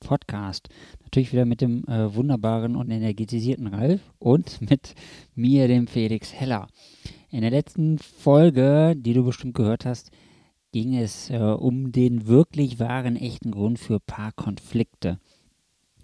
Podcast. Natürlich wieder mit dem äh, wunderbaren und energetisierten Ralf und mit mir, dem Felix Heller. In der letzten Folge, die du bestimmt gehört hast, ging es äh, um den wirklich wahren, echten Grund für Paarkonflikte.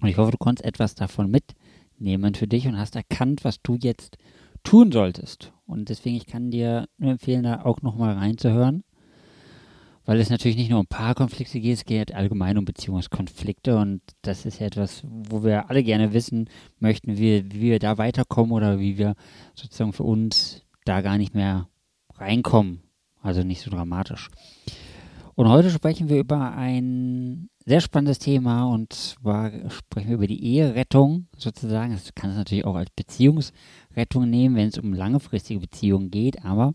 Und ich hoffe, du konntest etwas davon mitnehmen für dich und hast erkannt, was du jetzt tun solltest. Und deswegen, ich kann dir nur empfehlen, da auch nochmal reinzuhören weil es natürlich nicht nur um Paarkonflikte geht, es geht allgemein um Beziehungskonflikte und das ist ja etwas, wo wir alle gerne wissen möchten, wie, wie wir da weiterkommen oder wie wir sozusagen für uns da gar nicht mehr reinkommen. Also nicht so dramatisch. Und heute sprechen wir über ein sehr spannendes Thema und zwar sprechen wir über die Eherettung sozusagen. Das kann es natürlich auch als Beziehungsrettung nehmen, wenn es um langfristige Beziehungen geht, aber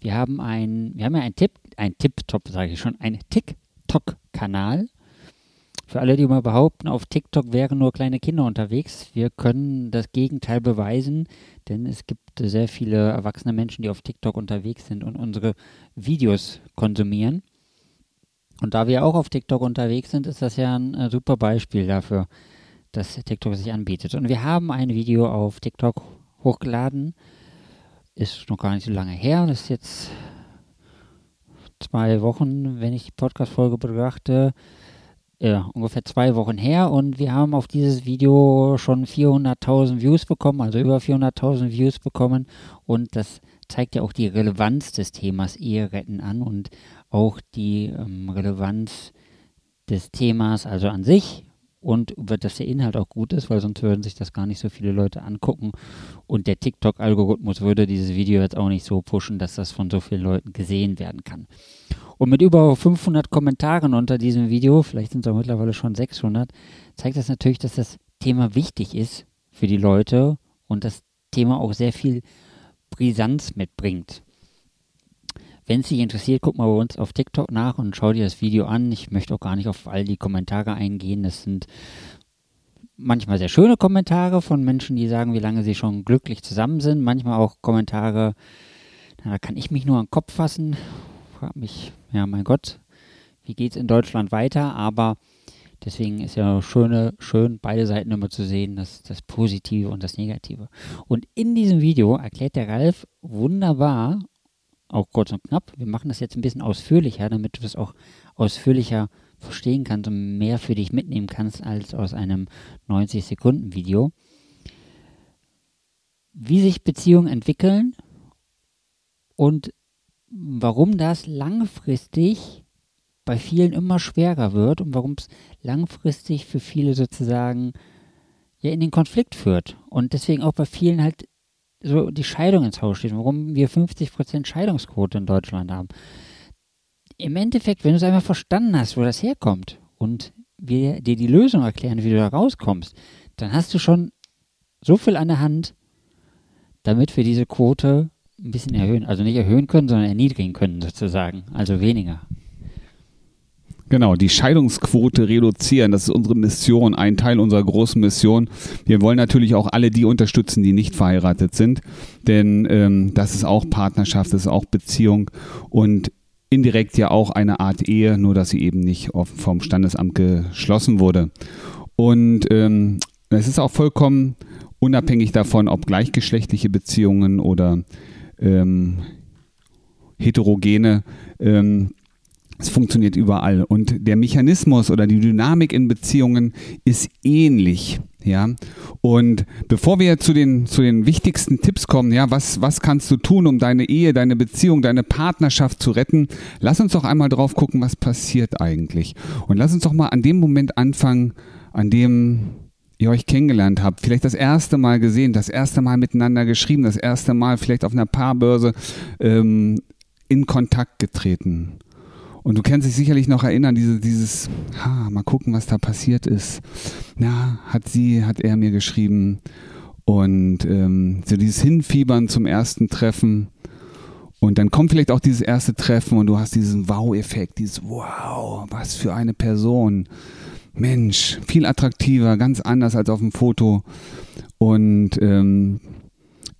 wir haben ein, wir haben ja einen Tipp, ein Tipp-Top, sage ich schon, ein TikTok-Kanal. Für alle, die mal behaupten, auf TikTok wären nur kleine Kinder unterwegs, wir können das Gegenteil beweisen, denn es gibt sehr viele erwachsene Menschen, die auf TikTok unterwegs sind und unsere Videos konsumieren. Und da wir auch auf TikTok unterwegs sind, ist das ja ein äh, super Beispiel dafür, dass TikTok sich anbietet. Und wir haben ein Video auf TikTok hochgeladen. Ist noch gar nicht so lange her. Das ist jetzt zwei Wochen, wenn ich die Podcast-Folge betrachte. Ja, ungefähr zwei Wochen her und wir haben auf dieses Video schon 400.000 Views bekommen, also über 400.000 Views bekommen und das zeigt ja auch die Relevanz des Themas Eheretten an und auch die ähm, Relevanz des Themas, also an sich und dass der Inhalt auch gut ist, weil sonst würden sich das gar nicht so viele Leute angucken und der TikTok-Algorithmus würde dieses Video jetzt auch nicht so pushen, dass das von so vielen Leuten gesehen werden kann. Und mit über 500 Kommentaren unter diesem Video, vielleicht sind es auch mittlerweile schon 600, zeigt das natürlich, dass das Thema wichtig ist für die Leute und das Thema auch sehr viel Brisanz mitbringt. Wenn es dich interessiert, guck mal bei uns auf TikTok nach und schau dir das Video an. Ich möchte auch gar nicht auf all die Kommentare eingehen. Das sind manchmal sehr schöne Kommentare von Menschen, die sagen, wie lange sie schon glücklich zusammen sind. Manchmal auch Kommentare, da kann ich mich nur an den Kopf fassen. Frag mich, ja, mein Gott, wie geht es in Deutschland weiter? Aber deswegen ist ja schöne, schön, beide Seiten immer zu sehen, das, das Positive und das Negative. Und in diesem Video erklärt der Ralf wunderbar auch kurz und knapp. Wir machen das jetzt ein bisschen ausführlicher, damit du das auch ausführlicher verstehen kannst und mehr für dich mitnehmen kannst als aus einem 90-Sekunden-Video. Wie sich Beziehungen entwickeln und warum das langfristig bei vielen immer schwerer wird und warum es langfristig für viele sozusagen ja in den Konflikt führt und deswegen auch bei vielen halt so die Scheidung ins Haus steht, warum wir 50% Scheidungsquote in Deutschland haben. Im Endeffekt, wenn du es einmal verstanden hast, wo das herkommt und wir dir die Lösung erklären, wie du da rauskommst, dann hast du schon so viel an der Hand, damit wir diese Quote ein bisschen erhöhen. Also nicht erhöhen können, sondern erniedrigen können sozusagen. Also weniger. Genau, die Scheidungsquote reduzieren, das ist unsere Mission, ein Teil unserer großen Mission. Wir wollen natürlich auch alle die unterstützen, die nicht verheiratet sind, denn ähm, das ist auch Partnerschaft, das ist auch Beziehung und indirekt ja auch eine Art Ehe, nur dass sie eben nicht vom Standesamt geschlossen wurde. Und ähm, es ist auch vollkommen unabhängig davon, ob gleichgeschlechtliche Beziehungen oder ähm, heterogene ähm, es funktioniert überall. Und der Mechanismus oder die Dynamik in Beziehungen ist ähnlich. Ja, und bevor wir zu den, zu den wichtigsten Tipps kommen, ja, was, was kannst du tun, um deine Ehe, deine Beziehung, deine Partnerschaft zu retten? Lass uns doch einmal drauf gucken, was passiert eigentlich. Und lass uns doch mal an dem Moment anfangen, an dem ihr euch kennengelernt habt, vielleicht das erste Mal gesehen, das erste Mal miteinander geschrieben, das erste Mal vielleicht auf einer Paarbörse ähm, in Kontakt getreten. Und du kannst dich sicherlich noch erinnern, diese, dieses, ha, mal gucken, was da passiert ist. Na, hat sie, hat er mir geschrieben. Und ähm, so dieses Hinfiebern zum ersten Treffen. Und dann kommt vielleicht auch dieses erste Treffen und du hast diesen Wow-Effekt, dieses Wow, was für eine Person. Mensch, viel attraktiver, ganz anders als auf dem Foto. Und ähm,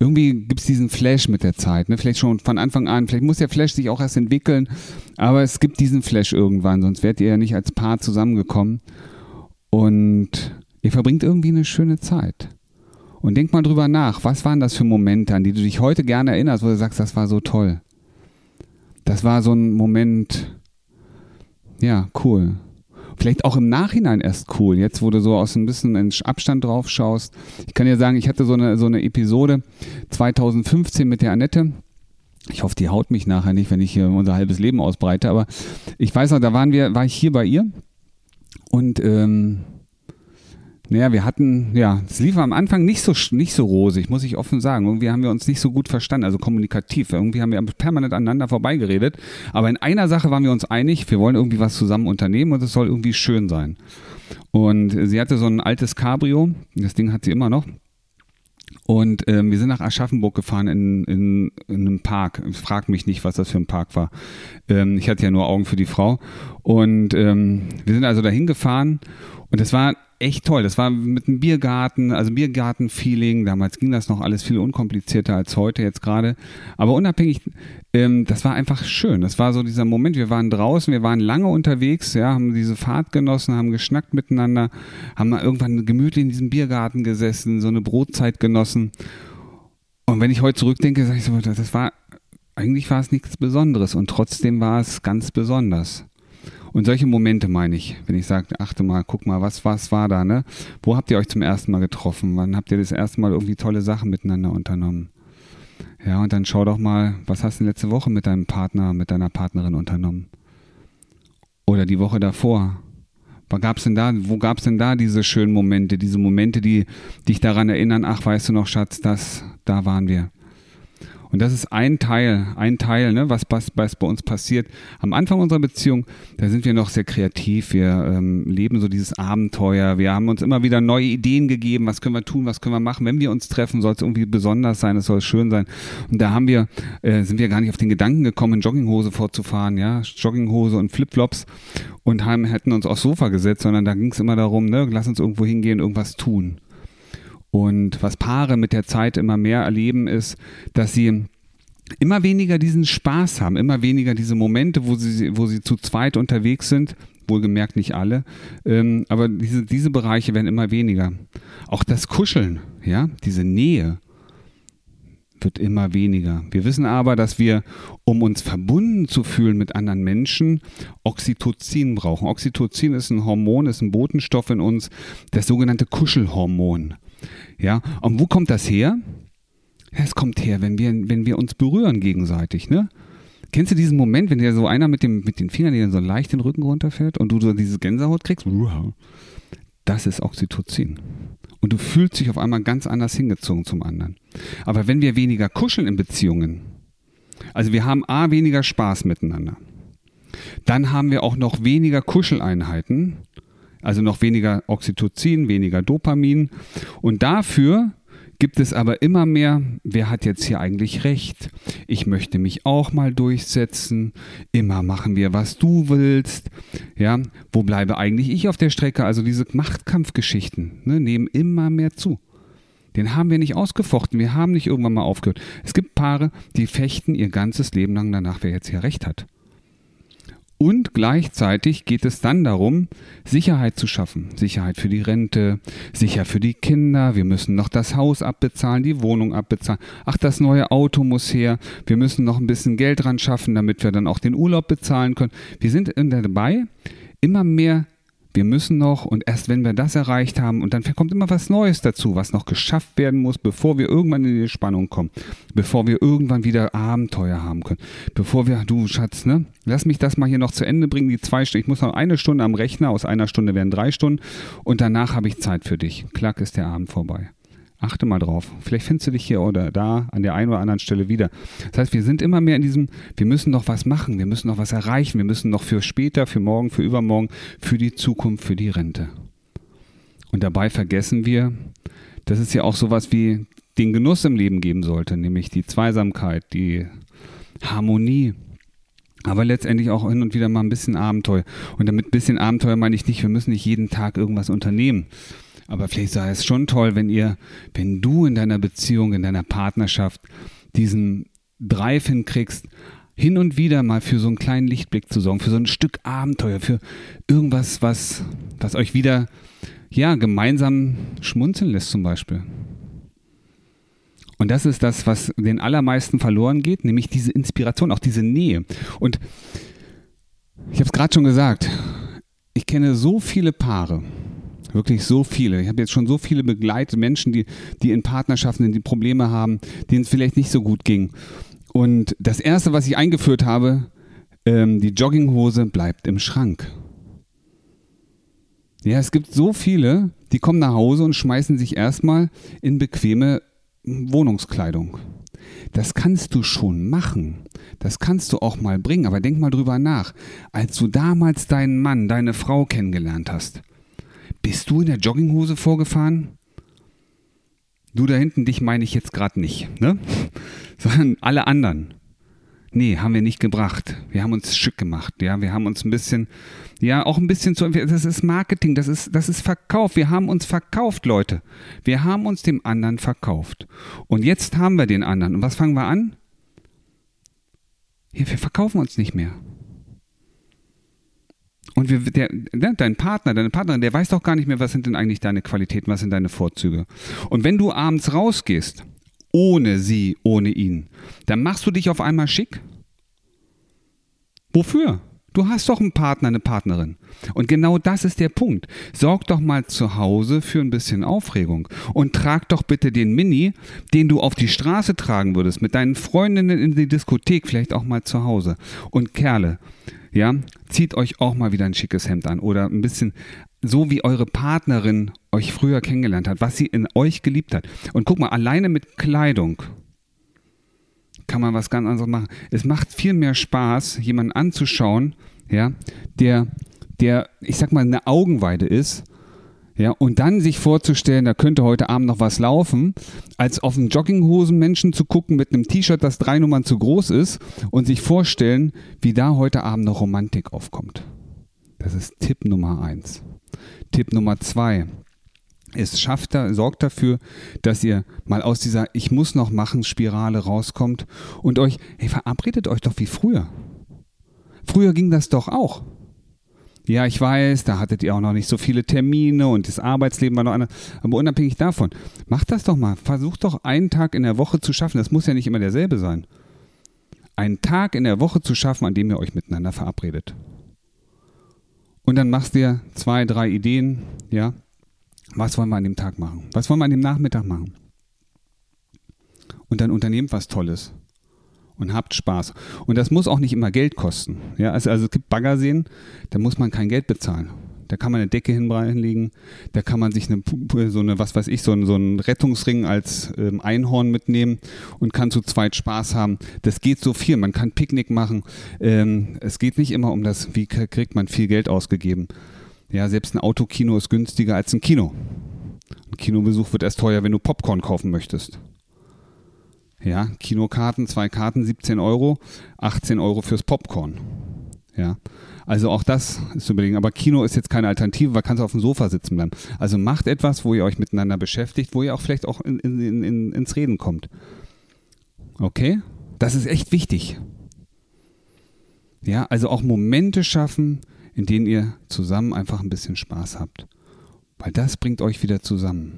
irgendwie gibt es diesen Flash mit der Zeit, ne? Vielleicht schon von Anfang an, vielleicht muss der Flash sich auch erst entwickeln, aber es gibt diesen Flash irgendwann, sonst wärt ihr ja nicht als Paar zusammengekommen. Und ihr verbringt irgendwie eine schöne Zeit. Und denk mal drüber nach, was waren das für Momente, an die du dich heute gerne erinnerst, wo du sagst, das war so toll. Das war so ein Moment, ja, cool. Vielleicht auch im Nachhinein erst cool, jetzt wo du so aus ein bisschen Abstand drauf schaust. Ich kann dir sagen, ich hatte so eine, so eine Episode 2015 mit der Annette. Ich hoffe, die haut mich nachher nicht, wenn ich hier unser halbes Leben ausbreite. Aber ich weiß noch, da waren wir, war ich hier bei ihr und ähm, naja, wir hatten, ja, es lief am Anfang nicht so, nicht so rosig, muss ich offen sagen. Irgendwie haben wir uns nicht so gut verstanden, also kommunikativ. Irgendwie haben wir permanent aneinander vorbeigeredet. Aber in einer Sache waren wir uns einig, wir wollen irgendwie was zusammen unternehmen und es soll irgendwie schön sein. Und sie hatte so ein altes Cabrio, das Ding hat sie immer noch. Und ähm, wir sind nach Aschaffenburg gefahren in, in, in einem Park. Ich frage mich nicht, was das für ein Park war. Ähm, ich hatte ja nur Augen für die Frau. Und ähm, wir sind also dahin gefahren und es war echt toll. Das war mit einem Biergarten, also Biergarten-Feeling. Damals ging das noch alles viel unkomplizierter als heute jetzt gerade. Aber unabhängig, ähm, das war einfach schön. Das war so dieser Moment. Wir waren draußen, wir waren lange unterwegs, ja, haben diese Fahrt genossen, haben geschnackt miteinander, haben irgendwann gemütlich in diesem Biergarten gesessen, so eine Brotzeit genossen. Und wenn ich heute zurückdenke, sage ich so, das war, eigentlich war es nichts Besonderes und trotzdem war es ganz besonders. Und solche Momente meine ich, wenn ich sage, achte mal, guck mal, was, was war da, ne? Wo habt ihr euch zum ersten Mal getroffen? Wann habt ihr das erste Mal irgendwie tolle Sachen miteinander unternommen? Ja, und dann schau doch mal, was hast du letzte Woche mit deinem Partner, mit deiner Partnerin unternommen? Oder die Woche davor? Was gab's denn da, wo gab es denn da diese schönen Momente, diese Momente, die dich daran erinnern, ach, weißt du noch, Schatz, das, da waren wir. Und das ist ein Teil, ein Teil, ne, was, was, was bei uns passiert. Am Anfang unserer Beziehung, da sind wir noch sehr kreativ. Wir ähm, leben so dieses Abenteuer. Wir haben uns immer wieder neue Ideen gegeben. Was können wir tun? Was können wir machen? Wenn wir uns treffen, soll es irgendwie besonders sein. Es soll schön sein. Und da haben wir, äh, sind wir gar nicht auf den Gedanken gekommen, in Jogginghose vorzufahren, ja, Jogginghose und Flipflops und haben, hätten uns aufs Sofa gesetzt, sondern da ging es immer darum, ne, lass uns irgendwo hingehen, irgendwas tun. Und was Paare mit der Zeit immer mehr erleben, ist, dass sie immer weniger diesen Spaß haben, immer weniger diese Momente, wo sie, wo sie zu zweit unterwegs sind. Wohlgemerkt nicht alle, ähm, aber diese, diese Bereiche werden immer weniger. Auch das Kuscheln, ja, diese Nähe wird immer weniger. Wir wissen aber, dass wir, um uns verbunden zu fühlen mit anderen Menschen, Oxytocin brauchen. Oxytocin ist ein Hormon, ist ein Botenstoff in uns, das sogenannte Kuschelhormon. Ja, und wo kommt das her? Es kommt her, wenn wir, wenn wir uns berühren gegenseitig, ne? Kennst du diesen Moment, wenn dir so einer mit, dem, mit den Fingern, die so leicht den Rücken runterfährt und du so diese Gänsehaut kriegst? Das ist Oxytocin. Und du fühlst dich auf einmal ganz anders hingezogen zum anderen. Aber wenn wir weniger kuscheln in Beziehungen, also wir haben A, weniger Spaß miteinander. Dann haben wir auch noch weniger Kuscheleinheiten also noch weniger Oxytocin, weniger Dopamin. Und dafür gibt es aber immer mehr, wer hat jetzt hier eigentlich recht? Ich möchte mich auch mal durchsetzen. Immer machen wir, was du willst. Ja, wo bleibe eigentlich ich auf der Strecke? Also diese Machtkampfgeschichten ne, nehmen immer mehr zu. Den haben wir nicht ausgefochten. Wir haben nicht irgendwann mal aufgehört. Es gibt Paare, die fechten ihr ganzes Leben lang danach, wer jetzt hier recht hat. Und gleichzeitig geht es dann darum, Sicherheit zu schaffen. Sicherheit für die Rente, sicher für die Kinder. Wir müssen noch das Haus abbezahlen, die Wohnung abbezahlen. Ach, das neue Auto muss her. Wir müssen noch ein bisschen Geld dran schaffen, damit wir dann auch den Urlaub bezahlen können. Wir sind dabei, immer mehr wir müssen noch und erst wenn wir das erreicht haben und dann kommt immer was Neues dazu, was noch geschafft werden muss, bevor wir irgendwann in die Spannung kommen, bevor wir irgendwann wieder Abenteuer haben können, bevor wir, du Schatz, ne, lass mich das mal hier noch zu Ende bringen, die zwei Stunden, ich muss noch eine Stunde am Rechner, aus einer Stunde werden drei Stunden und danach habe ich Zeit für dich. Klack ist der Abend vorbei. Achte mal drauf. Vielleicht findest du dich hier oder da an der einen oder anderen Stelle wieder. Das heißt, wir sind immer mehr in diesem, wir müssen noch was machen, wir müssen noch was erreichen, wir müssen noch für später, für morgen, für übermorgen, für die Zukunft, für die Rente. Und dabei vergessen wir, dass es ja auch sowas wie den Genuss im Leben geben sollte, nämlich die Zweisamkeit, die Harmonie. Aber letztendlich auch hin und wieder mal ein bisschen Abenteuer. Und damit ein bisschen Abenteuer meine ich nicht, wir müssen nicht jeden Tag irgendwas unternehmen. Aber vielleicht sei es schon toll, wenn ihr, wenn du in deiner Beziehung, in deiner Partnerschaft diesen Drive hinkriegst, hin und wieder mal für so einen kleinen Lichtblick zu sorgen, für so ein Stück Abenteuer, für irgendwas, was, was euch wieder, ja, gemeinsam schmunzeln lässt zum Beispiel. Und das ist das, was den allermeisten verloren geht, nämlich diese Inspiration, auch diese Nähe. Und ich habe es gerade schon gesagt, ich kenne so viele Paare, wirklich so viele. Ich habe jetzt schon so viele begleitet, Menschen, die, die in Partnerschaften, die Probleme haben, denen es vielleicht nicht so gut ging. Und das Erste, was ich eingeführt habe, ähm, die Jogginghose bleibt im Schrank. Ja, es gibt so viele, die kommen nach Hause und schmeißen sich erstmal in bequeme Wohnungskleidung. Das kannst du schon machen. Das kannst du auch mal bringen, aber denk mal drüber nach. Als du damals deinen Mann, deine Frau kennengelernt hast, bist du in der Jogginghose vorgefahren? Du da hinten, dich meine ich jetzt gerade nicht, ne? Sondern alle anderen. Nee, haben wir nicht gebracht. Wir haben uns schick gemacht, ja. Wir haben uns ein bisschen, ja, auch ein bisschen zu, das ist Marketing, das ist, das ist Verkauf. Wir haben uns verkauft, Leute. Wir haben uns dem anderen verkauft. Und jetzt haben wir den anderen. Und was fangen wir an? Ja, wir verkaufen uns nicht mehr. Und wir, der, der, dein Partner, deine Partnerin, der weiß doch gar nicht mehr, was sind denn eigentlich deine Qualitäten, was sind deine Vorzüge. Und wenn du abends rausgehst, ohne sie, ohne ihn, dann machst du dich auf einmal schick. Wofür? Du hast doch einen Partner, eine Partnerin. Und genau das ist der Punkt. Sorg doch mal zu Hause für ein bisschen Aufregung und trag doch bitte den Mini, den du auf die Straße tragen würdest, mit deinen Freundinnen in die Diskothek, vielleicht auch mal zu Hause. Und Kerle, ja, zieht euch auch mal wieder ein schickes Hemd an oder ein bisschen so wie eure Partnerin euch früher kennengelernt hat, was sie in euch geliebt hat. Und guck mal, alleine mit Kleidung kann man was ganz anderes machen. Es macht viel mehr Spaß, jemanden anzuschauen, ja, der, der, ich sag mal, eine Augenweide ist ja, und dann sich vorzustellen, da könnte heute Abend noch was laufen, als auf einen Jogginghosen-Menschen zu gucken mit einem T-Shirt, das drei Nummern zu groß ist und sich vorstellen, wie da heute Abend noch Romantik aufkommt. Das ist Tipp Nummer eins. Tipp Nummer zwei. Es schafft da, sorgt dafür, dass ihr mal aus dieser Ich muss noch machen Spirale rauskommt und euch, hey, verabredet euch doch wie früher. Früher ging das doch auch. Ja, ich weiß, da hattet ihr auch noch nicht so viele Termine und das Arbeitsleben war noch anders. Aber unabhängig davon, macht das doch mal. Versucht doch einen Tag in der Woche zu schaffen. Das muss ja nicht immer derselbe sein. Einen Tag in der Woche zu schaffen, an dem ihr euch miteinander verabredet. Und dann machst dir zwei, drei Ideen, ja. Was wollen wir an dem Tag machen? Was wollen wir an dem Nachmittag machen? Und dann unternehmt was Tolles und habt Spaß. Und das muss auch nicht immer Geld kosten. Ja, also, also es gibt Baggerseen, da muss man kein Geld bezahlen. Da kann man eine Decke hinlegen, da kann man sich eine, so eine, was weiß ich, so einen, so einen Rettungsring als ähm, Einhorn mitnehmen und kann zu zweit Spaß haben. Das geht so viel. Man kann Picknick machen. Ähm, es geht nicht immer um das, wie kriegt man viel Geld ausgegeben. Ja, selbst ein Autokino ist günstiger als ein Kino. Ein Kinobesuch wird erst teuer, wenn du Popcorn kaufen möchtest. Ja, Kinokarten, zwei Karten, 17 Euro, 18 Euro fürs Popcorn. Ja, also auch das ist zu überlegen. Aber Kino ist jetzt keine Alternative, weil kannst du auf dem Sofa sitzen bleiben. Also macht etwas, wo ihr euch miteinander beschäftigt, wo ihr auch vielleicht auch in, in, in, ins Reden kommt. Okay? Das ist echt wichtig. Ja, also auch Momente schaffen, in denen ihr zusammen einfach ein bisschen Spaß habt. Weil das bringt euch wieder zusammen.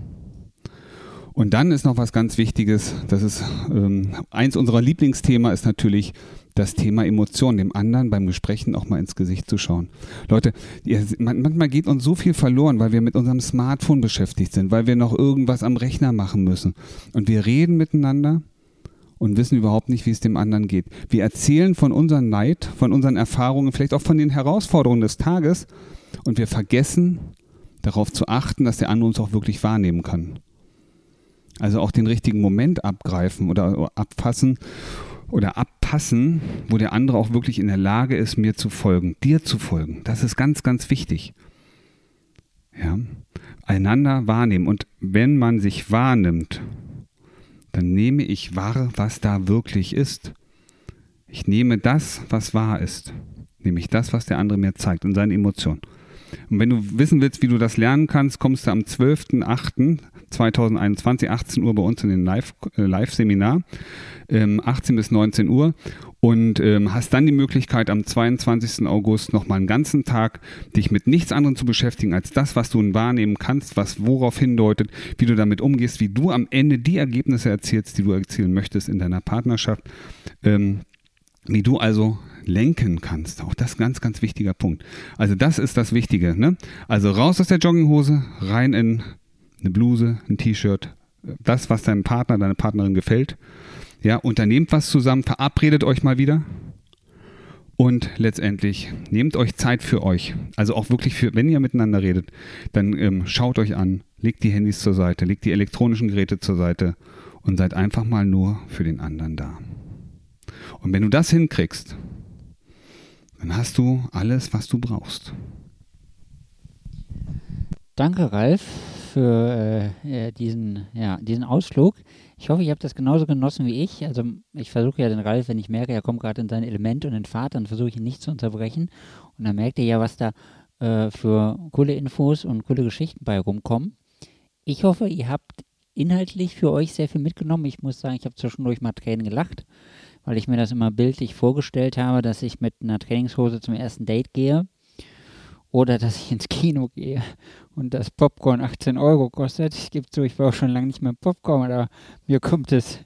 Und dann ist noch was ganz Wichtiges, das ist ähm, eins unserer Lieblingsthema ist natürlich das Thema Emotionen, dem anderen beim Gesprächen auch mal ins Gesicht zu schauen. Leute, ihr, manchmal geht uns so viel verloren, weil wir mit unserem Smartphone beschäftigt sind, weil wir noch irgendwas am Rechner machen müssen. Und wir reden miteinander und wissen überhaupt nicht, wie es dem anderen geht. Wir erzählen von unserem Neid, von unseren Erfahrungen, vielleicht auch von den Herausforderungen des Tages und wir vergessen darauf zu achten, dass der andere uns auch wirklich wahrnehmen kann. Also auch den richtigen Moment abgreifen oder abfassen oder abpassen, wo der andere auch wirklich in der Lage ist, mir zu folgen, dir zu folgen. Das ist ganz, ganz wichtig. Ja. einander wahrnehmen. Und wenn man sich wahrnimmt, dann nehme ich wahr, was da wirklich ist. Ich nehme das, was wahr ist. Nämlich das, was der andere mir zeigt und seine Emotionen. Und wenn du wissen willst, wie du das lernen kannst, kommst du am 12.08.2021, 18 Uhr bei uns in den äh, Live-Seminar, ähm, 18 bis 19 Uhr und ähm, hast dann die Möglichkeit, am 22. August nochmal einen ganzen Tag dich mit nichts anderem zu beschäftigen, als das, was du wahrnehmen kannst, was worauf hindeutet, wie du damit umgehst, wie du am Ende die Ergebnisse erzielst, die du erzielen möchtest in deiner Partnerschaft. Ähm, wie du also lenken kannst. Auch das ist ein ganz, ganz wichtiger Punkt. Also das ist das Wichtige. Ne? Also raus aus der Jogginghose, rein in eine Bluse, ein T-Shirt, das, was deinem Partner, deiner Partnerin gefällt. Ja, unternehmt was zusammen, verabredet euch mal wieder. Und letztendlich nehmt euch Zeit für euch. Also auch wirklich für, wenn ihr miteinander redet, dann ähm, schaut euch an, legt die Handys zur Seite, legt die elektronischen Geräte zur Seite und seid einfach mal nur für den anderen da. Und wenn du das hinkriegst, dann hast du alles, was du brauchst. Danke, Ralf, für äh, diesen, ja, diesen Ausflug. Ich hoffe, ihr habt das genauso genossen wie ich. Also ich versuche ja den Ralf, wenn ich merke, er kommt gerade in sein Element und in Fahrt, dann versuche ich ihn nicht zu unterbrechen. Und dann merkt ihr ja, was da äh, für coole Infos und coole Geschichten bei rumkommen. Ich hoffe, ihr habt inhaltlich für euch sehr viel mitgenommen. Ich muss sagen, ich habe zwischendurch mal Tränen gelacht weil ich mir das immer bildlich vorgestellt habe, dass ich mit einer Trainingshose zum ersten Date gehe oder dass ich ins Kino gehe und das Popcorn 18 Euro kostet. Ich gebe zu, ich war auch schon lange nicht mehr Popcorn, aber mir kommt es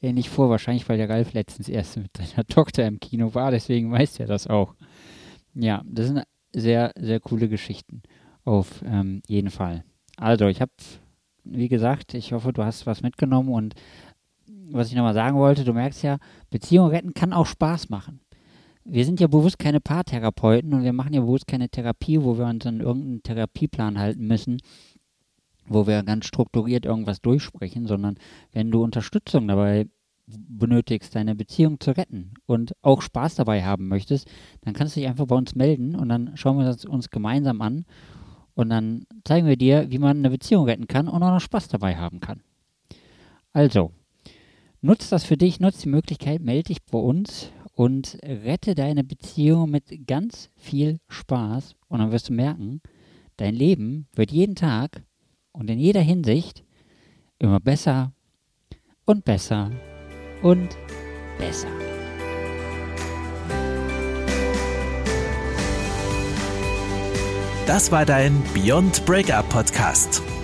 ähnlich vor, wahrscheinlich weil der Ralf letztens erst mit seiner Tochter im Kino war, deswegen weiß er das auch. Ja, das sind sehr, sehr coole Geschichten. Auf ähm, jeden Fall. Also, ich habe, wie gesagt, ich hoffe, du hast was mitgenommen und was ich nochmal sagen wollte, du merkst ja, Beziehung retten kann auch Spaß machen. Wir sind ja bewusst keine Paartherapeuten und wir machen ja bewusst keine Therapie, wo wir uns an irgendeinen Therapieplan halten müssen, wo wir ganz strukturiert irgendwas durchsprechen, sondern wenn du Unterstützung dabei benötigst, deine Beziehung zu retten und auch Spaß dabei haben möchtest, dann kannst du dich einfach bei uns melden und dann schauen wir das uns gemeinsam an und dann zeigen wir dir, wie man eine Beziehung retten kann und auch noch Spaß dabei haben kann. Also, Nutz das für dich, nutz die Möglichkeit, melde dich bei uns und rette deine Beziehung mit ganz viel Spaß. Und dann wirst du merken, dein Leben wird jeden Tag und in jeder Hinsicht immer besser und besser und besser. Das war dein Beyond Breakup Podcast.